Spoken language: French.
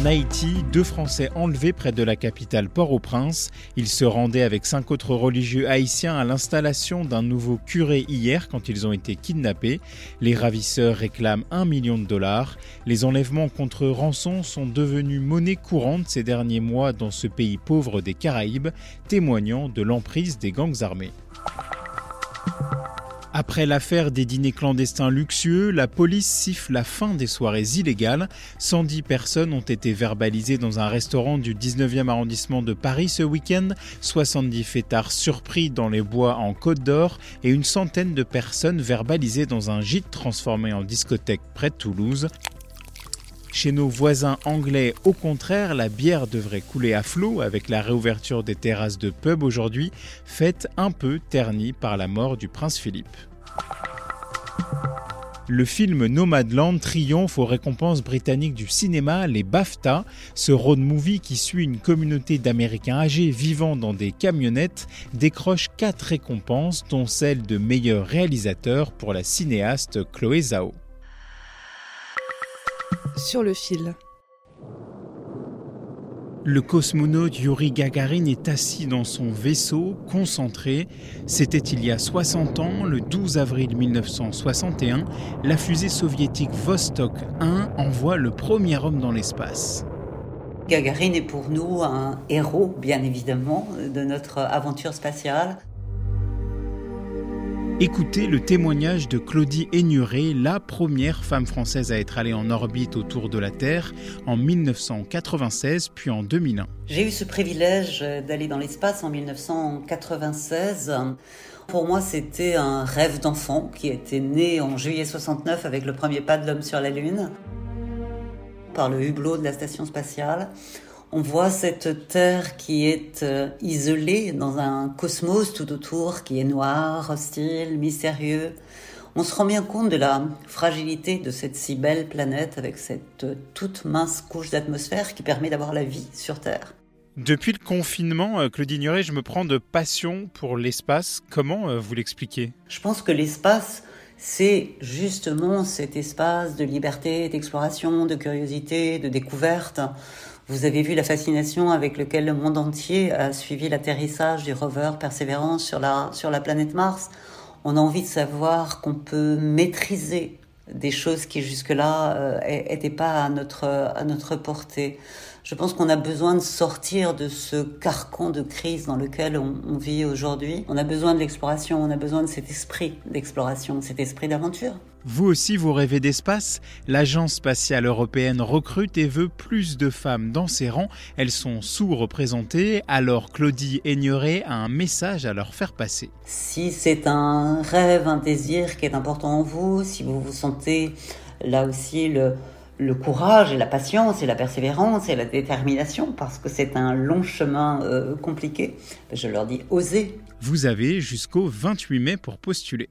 En Haïti, deux Français enlevés près de la capitale Port-au-Prince. Ils se rendaient avec cinq autres religieux haïtiens à l'installation d'un nouveau curé hier quand ils ont été kidnappés. Les ravisseurs réclament un million de dollars. Les enlèvements contre rançon sont devenus monnaie courante ces derniers mois dans ce pays pauvre des Caraïbes, témoignant de l'emprise des gangs armés. Après l'affaire des dîners clandestins luxueux, la police siffle la fin des soirées illégales. 110 personnes ont été verbalisées dans un restaurant du 19e arrondissement de Paris ce week-end, 70 fêtards surpris dans les bois en Côte d'Or et une centaine de personnes verbalisées dans un gîte transformé en discothèque près de Toulouse. Chez nos voisins anglais, au contraire, la bière devrait couler à flot avec la réouverture des terrasses de pub aujourd'hui, faite un peu ternie par la mort du prince Philippe. Le film Nomadland triomphe aux récompenses britanniques du cinéma, les BAFTA, ce road movie qui suit une communauté d'Américains âgés vivant dans des camionnettes, décroche quatre récompenses, dont celle de meilleur réalisateur pour la cinéaste Chloé Zhao. Sur le fil. Le cosmonaute Yuri Gagarin est assis dans son vaisseau, concentré. C'était il y a 60 ans, le 12 avril 1961, la fusée soviétique Vostok 1 envoie le premier homme dans l'espace. Gagarin est pour nous un héros, bien évidemment, de notre aventure spatiale. Écoutez le témoignage de Claudie Aignuré, la première femme française à être allée en orbite autour de la Terre en 1996 puis en 2001. J'ai eu ce privilège d'aller dans l'espace en 1996. Pour moi, c'était un rêve d'enfant qui était né en juillet 69 avec le premier pas de l'homme sur la Lune, par le hublot de la station spatiale. On voit cette Terre qui est euh, isolée dans un cosmos tout autour qui est noir, hostile, mystérieux. On se rend bien compte de la fragilité de cette si belle planète avec cette euh, toute mince couche d'atmosphère qui permet d'avoir la vie sur Terre. Depuis le confinement, euh, Claudie Ignoré, je me prends de passion pour l'espace. Comment vous l'expliquez? Je pense que l'espace, c'est justement cet espace de liberté, d'exploration, de curiosité, de découverte. Vous avez vu la fascination avec laquelle le monde entier a suivi l'atterrissage du rover Perseverance sur la, sur la planète Mars. On a envie de savoir qu'on peut maîtriser des choses qui jusque-là n'étaient pas à notre, à notre portée. Je pense qu'on a besoin de sortir de ce carcan de crise dans lequel on, on vit aujourd'hui. On a besoin de l'exploration, on a besoin de cet esprit d'exploration, cet esprit d'aventure. Vous aussi, vous rêvez d'espace L'Agence spatiale européenne recrute et veut plus de femmes dans ses rangs. Elles sont sous-représentées, alors Claudie Aigneret a un message à leur faire passer. Si c'est un rêve, un désir qui est important en vous, si vous vous sentez là aussi le, le courage et la patience et la persévérance et la détermination, parce que c'est un long chemin euh, compliqué, je leur dis osez. Vous avez jusqu'au 28 mai pour postuler.